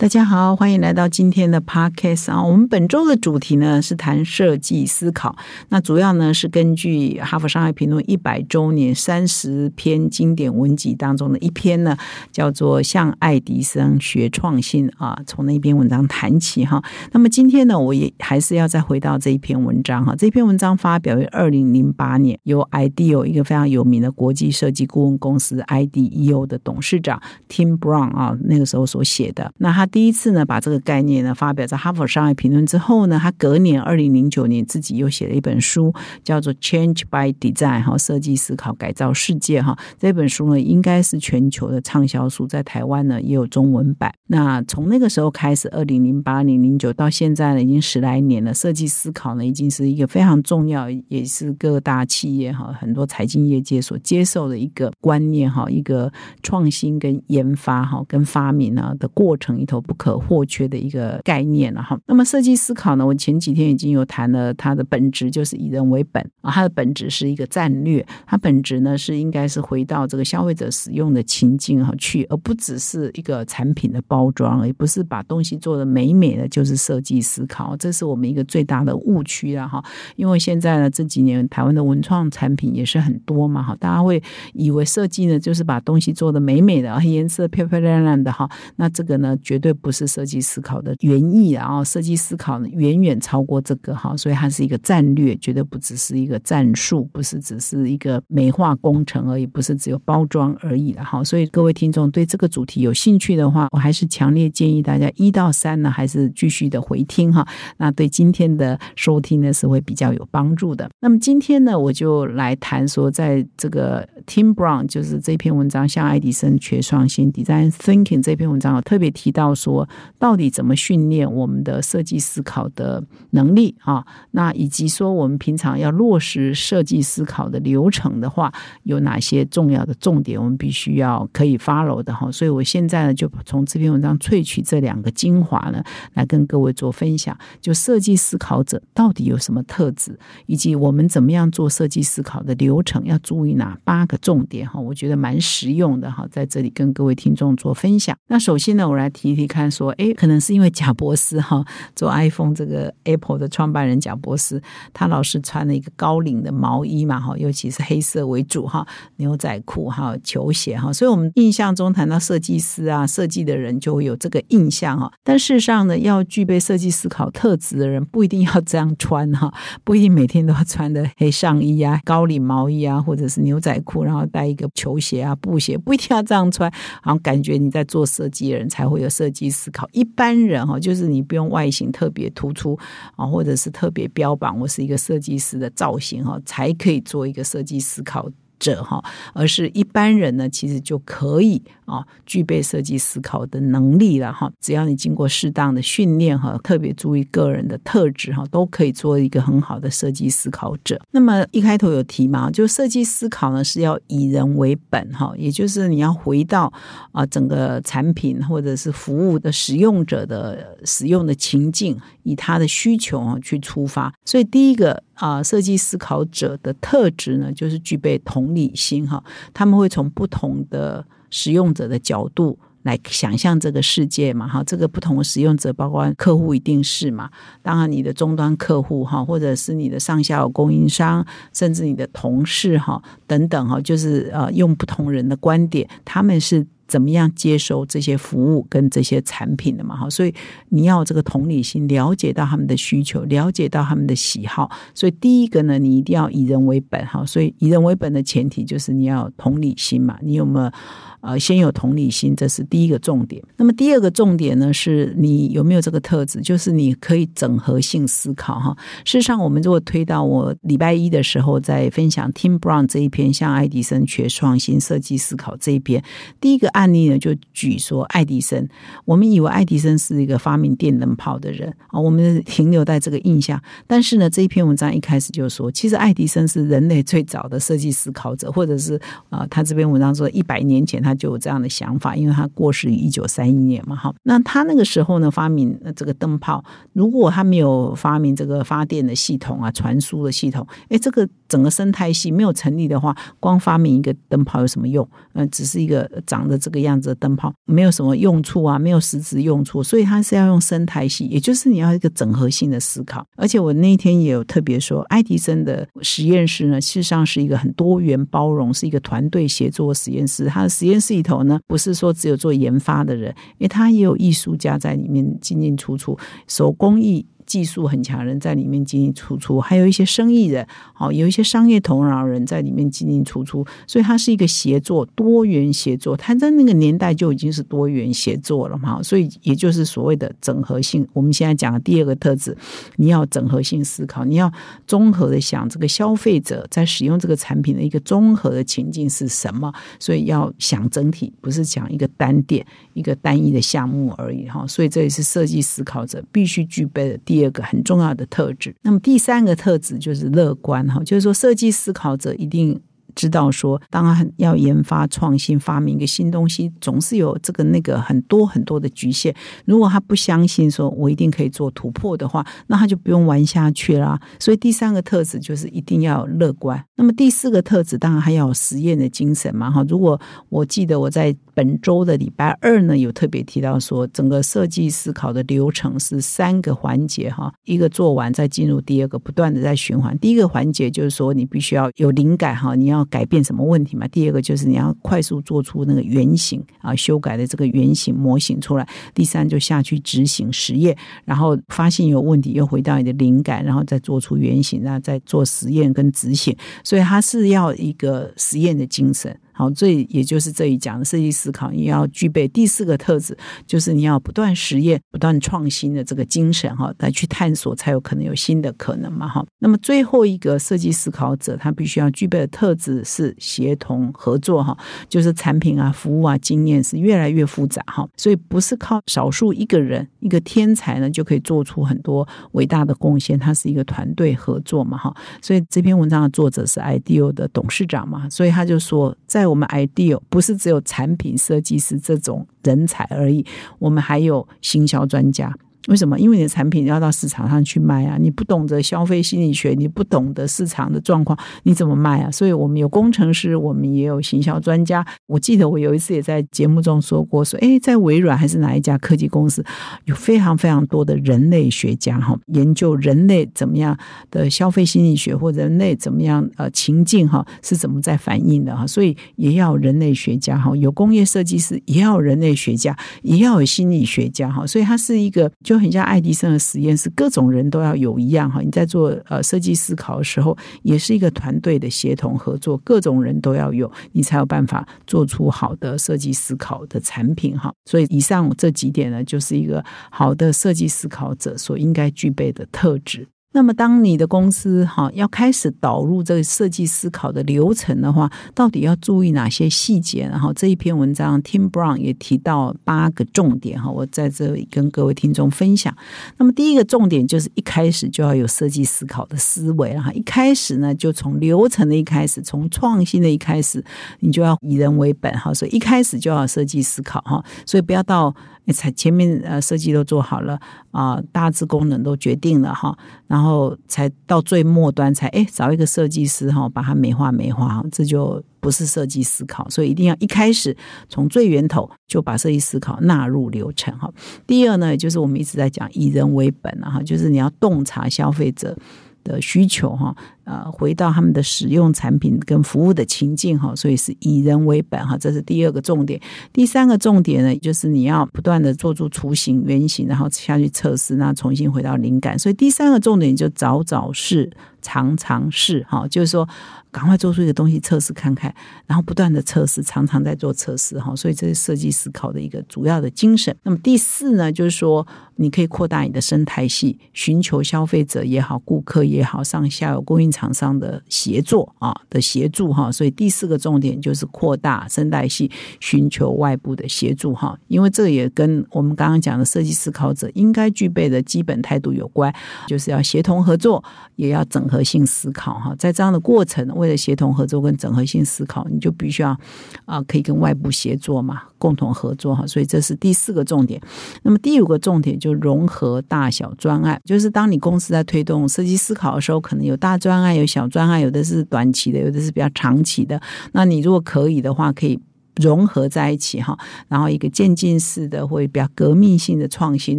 大家好，欢迎来到今天的 podcast 啊。我们本周的主题呢是谈设计思考，那主要呢是根据《哈佛商业评论》一百周年三十篇经典文集当中的一篇呢，叫做《向爱迪生学创新》啊，从那篇文章谈起哈。那么今天呢，我也还是要再回到这一篇文章哈。这篇文章发表于二零零八年，由 IDEO 一个非常有名的国际设计顾问公司 IDEO 的董事长 Tim Brown 啊，那个时候所写的。那他第一次呢，把这个概念呢发表在《哈佛商业评论》之后呢，他隔年二零零九年自己又写了一本书，叫做《Change by Design》哈，设计思考改造世界哈。这本书呢，应该是全球的畅销书，在台湾呢也有中文版。那从那个时候开始，二零零八、零零九到现在呢，已经十来年了。设计思考呢，已经是一个非常重要，也是各大企业哈，很多财经业界所接受的一个观念哈，一个创新跟研发哈，跟发明啊的过程里头不可或缺的一个概念了哈。那么设计思考呢，我前几天已经有谈了，它的本质就是以人为本啊，它的本质是一个战略，它本质呢是应该是回到这个消费者使用的情境哈去，而不只是一个产品的包装，也不是把东西做的美美的，就是设计思考，这是我们一个最大的误区了哈。因为现在呢这几年台湾的文创产品也是很多嘛哈，大家会以为设计呢就是把东西做的美美的，颜色漂漂亮亮的哈，那这个呢绝对不是设计思考的原意然后设计思考呢远远超过这个哈，所以它是一个战略，绝对不只是一个战术，不是只是一个美化工程而已，不是只有包装而已了哈。所以各位听众对这个主题有兴趣的话，我还是强烈建议大家一到三呢还是继续的回听哈，那对今天的收听呢是会比较有帮助的。那么今天呢我就来谈说，在这个 Tim Brown 就是这篇文章向爱迪生学创新 Design Thinking 这篇文章，特别提到说。到底怎么训练我们的设计思考的能力啊？那以及说我们平常要落实设计思考的流程的话，有哪些重要的重点，我们必须要可以 follow 的哈？所以我现在呢，就从这篇文章萃取这两个精华呢，来跟各位做分享。就设计思考者到底有什么特质，以及我们怎么样做设计思考的流程，要注意哪八个重点哈？我觉得蛮实用的哈，在这里跟各位听众做分享。那首先呢，我来提一提看说。哎，可能是因为贾博士哈做 iPhone 这个 Apple 的创办人贾博士，他老是穿了一个高领的毛衣嘛哈，尤其是黑色为主哈，牛仔裤哈，球鞋哈，所以我们印象中谈到设计师啊，设计的人就会有这个印象哈。但事实上呢，要具备设计思考特质的人，不一定要这样穿哈，不一定每天都要穿的黑上衣啊、高领毛衣啊，或者是牛仔裤，然后带一个球鞋啊、布鞋，不一定要这样穿，然后感觉你在做设计的人才会有设计思考。一般人哈，就是你不用外形特别突出啊，或者是特别标榜我是一个设计师的造型哈，才可以做一个设计思考。者哈，而是一般人呢，其实就可以啊，具备设计思考的能力了哈。只要你经过适当的训练哈，特别注意个人的特质哈，都可以做一个很好的设计思考者。那么一开头有提嘛，就设计思考呢是要以人为本哈，也就是你要回到啊整个产品或者是服务的使用者的使用的情境，以他的需求啊去出发。所以第一个。啊，设计思考者的特质呢，就是具备同理心哈。他们会从不同的使用者的角度来想象这个世界嘛哈。这个不同的使用者，包括客户一定是嘛。当然，你的终端客户哈，或者是你的上下游供应商，甚至你的同事哈等等哈，就是呃，用不同人的观点，他们是。怎么样接收这些服务跟这些产品的嘛？哈，所以你要这个同理心，了解到他们的需求，了解到他们的喜好。所以第一个呢，你一定要以人为本哈。所以以人为本的前提就是你要同理心嘛。你有没有？呃，先有同理心，这是第一个重点。那么第二个重点呢，是你有没有这个特质，就是你可以整合性思考哈。事实上，我们如果推到我礼拜一的时候在分享 Tim Brown 这一篇，向爱迪生学创新设计思考这一篇，第一个案例呢，就举说爱迪生。我们以为爱迪生是一个发明电灯泡的人啊，我们停留在这个印象。但是呢，这一篇文章一开始就说，其实爱迪生是人类最早的设计思考者，或者是啊，他这篇文章说一百年前他。他就有这样的想法，因为他过世于一九三一年嘛，哈。那他那个时候呢，发明这个灯泡，如果他没有发明这个发电的系统啊，传输的系统，哎，这个整个生态系没有成立的话，光发明一个灯泡有什么用？嗯，只是一个长得这个样子的灯泡，没有什么用处啊，没有实质用处。所以他是要用生态系，也就是你要一个整合性的思考。而且我那天也有特别说，爱迪生的实验室呢，事实上是一个很多元包容，是一个团队协作实验室。他的实验室里头呢，不是说只有做研发的人，因为他也有艺术家在里面进进出出，手工艺。技术很强人在里面进进出出，还有一些生意人，好有一些商业头脑人在里面进进出出，所以它是一个协作，多元协作。它在那个年代就已经是多元协作了嘛，所以也就是所谓的整合性。我们现在讲的第二个特质，你要整合性思考，你要综合的想这个消费者在使用这个产品的一个综合的情境是什么，所以要想整体，不是讲一个单点、一个单一的项目而已哈。所以这也是设计思考者必须具备的第。第二个很重要的特质，那么第三个特质就是乐观哈，就是说设计思考者一定。知道说，当然要研发创新、发明一个新东西，总是有这个那个很多很多的局限。如果他不相信说我一定可以做突破的话，那他就不用玩下去啦。所以第三个特质就是一定要乐观。那么第四个特质当然还要有实验的精神嘛哈。如果我记得我在本周的礼拜二呢，有特别提到说，整个设计思考的流程是三个环节哈，一个做完再进入第二个，不断的在循环。第一个环节就是说你必须要有灵感哈，你要要。改变什么问题嘛？第二个就是你要快速做出那个原型啊，修改的这个原型模型出来。第三就下去执行实验，然后发现有问题，又回到你的灵感，然后再做出原型，然后再做实验跟执行。所以它是要一个实验的精神。好，这也就是这一讲的设计思考，你要具备第四个特质，就是你要不断实验、不断创新的这个精神哈，来去探索，才有可能有新的可能嘛哈。那么最后一个设计思考者，他必须要具备的特质是协同合作哈，就是产品啊、服务啊、经验是越来越复杂哈，所以不是靠少数一个人一个天才呢就可以做出很多伟大的贡献，它是一个团队合作嘛哈。所以这篇文章的作者是 IDEO 的董事长嘛，所以他就说在。我们 ideal 不是只有产品设计师这种人才而已，我们还有行销专家。为什么？因为你的产品要到市场上去卖啊！你不懂得消费心理学，你不懂得市场的状况，你怎么卖啊？所以我们有工程师，我们也有行销专家。我记得我有一次也在节目中说过，说哎，在微软还是哪一家科技公司，有非常非常多的人类学家哈，研究人类怎么样的消费心理学或人类怎么样呃情境哈是怎么在反应的哈，所以也要人类学家哈，有工业设计师，也要人类学家，也要有心理学家哈，所以它是一个就。很像爱迪生的实验室，各种人都要有一样哈。你在做呃设计思考的时候，也是一个团队的协同合作，各种人都要有，你才有办法做出好的设计思考的产品哈。所以以上这几点呢，就是一个好的设计思考者所应该具备的特质。那么，当你的公司哈要开始导入这个设计思考的流程的话，到底要注意哪些细节？然后这一篇文章，Tim Brown 也提到八个重点哈，我在这里跟各位听众分享。那么，第一个重点就是一开始就要有设计思考的思维哈，一开始呢就从流程的一开始，从创新的一开始，你就要以人为本哈，所以一开始就要设计思考哈，所以不要到。才前面呃设计都做好了啊，大致功能都决定了哈，然后才到最末端才哎找一个设计师哈，把它美化美化，这就不是设计思考，所以一定要一开始从最源头就把设计思考纳入流程哈。第二呢，就是我们一直在讲以人为本啊哈，就是你要洞察消费者。的需求哈，呃，回到他们的使用产品跟服务的情境哈，所以是以人为本哈，这是第二个重点。第三个重点呢，就是你要不断的做出雏形、原型，然后下去测试，那重新回到灵感。所以第三个重点就早早是。常常试哈，就是说，赶快做出一个东西测试看看，然后不断的测试，常常在做测试哈，所以这是设计思考的一个主要的精神。那么第四呢，就是说，你可以扩大你的生态系，寻求消费者也好，顾客也好，上下游供应厂商的协作啊的协助哈。所以第四个重点就是扩大生态系，寻求外部的协助哈。因为这也跟我们刚刚讲的设计思考者应该具备的基本态度有关，就是要协同合作，也要整合。合性思考哈。在这样的过程，为了协同合作跟整合性思考，你就必须要啊，可以跟外部协作嘛，共同合作哈。所以这是第四个重点。那么第五个重点就融合大小专案，就是当你公司在推动设计思考的时候，可能有大专案，有小专案，有的是短期的，有的是比较长期的。那你如果可以的话，可以。融合在一起哈，然后一个渐进式的或者比较革命性的创新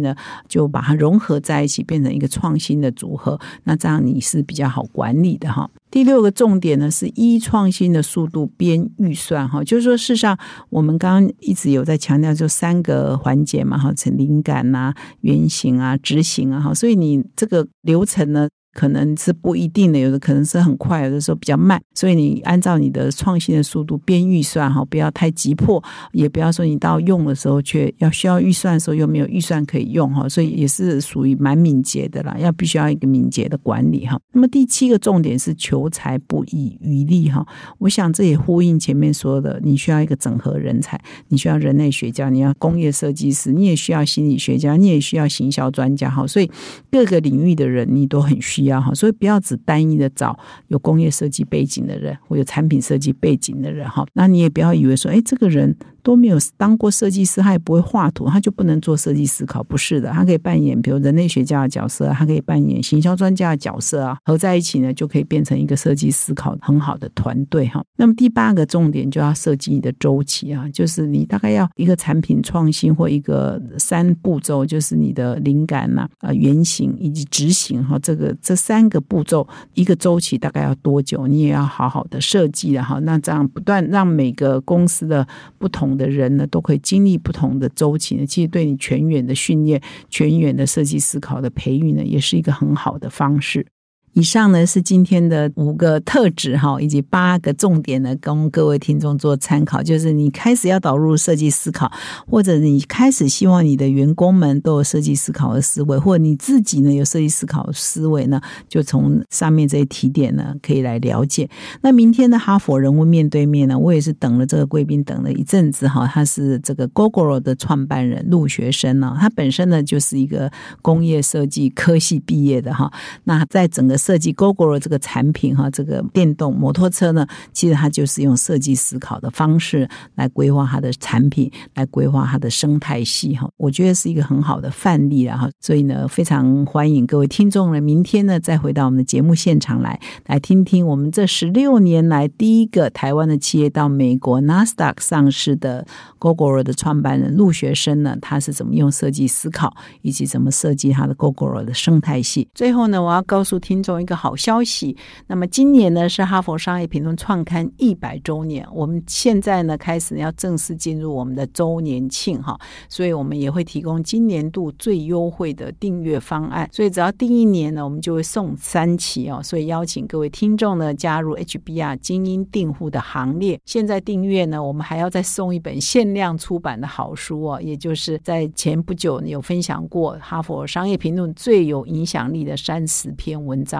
呢，就把它融合在一起，变成一个创新的组合。那这样你是比较好管理的哈。第六个重点呢，是一创新的速度编预算哈，就是说，事实上我们刚刚一直有在强调，就三个环节嘛哈，从灵感啊、原型啊、执行啊哈，所以你这个流程呢。可能是不一定的，有的可能是很快，有的时候比较慢。所以你按照你的创新的速度编预算哈，不要太急迫，也不要说你到用的时候却要需要预算的时候又没有预算可以用哈。所以也是属于蛮敏捷的啦，要必须要一个敏捷的管理哈。那么第七个重点是求财不遗余力哈。我想这也呼应前面说的，你需要一个整合人才，你需要人类学家，你要工业设计师，你也需要心理学家，你也需要行销专家哈。所以各个领域的人你都很需。要哈，所以不要只单一的找有工业设计背景的人或有产品设计背景的人哈，那你也不要以为说，哎，这个人。都没有当过设计师，他也不会画图，他就不能做设计思考？不是的，他可以扮演比如人类学家的角色，他可以扮演行销专家的角色啊，合在一起呢，就可以变成一个设计思考很好的团队哈。那么第八个重点就要设计你的周期啊，就是你大概要一个产品创新或一个三步骤，就是你的灵感呐、啊原型以及执行哈，这个这三个步骤一个周期大概要多久？你也要好好的设计的哈。那这样不断让每个公司的不同。的人呢，都可以经历不同的周期。其实对你全员的训练、全员的设计思考的培育呢，也是一个很好的方式。以上呢是今天的五个特质哈，以及八个重点呢，供各位听众做参考。就是你开始要导入设计思考，或者你开始希望你的员工们都有设计思考的思维，或者你自己呢有设计思考思维呢，就从上面这些提点呢，可以来了解。那明天的哈佛人物面对面呢，我也是等了这个贵宾等了一阵子哈。他是这个 Google 的创办人陆学生呢，他本身呢就是一个工业设计科系毕业的哈。那在整个设计 Google 这个产品哈，这个电动摩托车呢，其实它就是用设计思考的方式来规划它的产品，来规划它的生态系哈。我觉得是一个很好的范例了哈。所以呢，非常欢迎各位听众呢，明天呢再回到我们的节目现场来，来听听我们这十六年来第一个台湾的企业到美国 NASDAQ 上市的 Google 的创办人陆学生呢，他是怎么用设计思考，以及怎么设计他的 Google 的生态系。最后呢，我要告诉听众。一个好消息，那么今年呢是哈佛商业评论创刊一百周年，我们现在呢开始要正式进入我们的周年庆哈，所以我们也会提供今年度最优惠的订阅方案，所以只要订一年呢，我们就会送三期哦，所以邀请各位听众呢加入 HBR 精英订户的行列。现在订阅呢，我们还要再送一本限量出版的好书哦，也就是在前不久有分享过哈佛商业评论最有影响力的三十篇文章。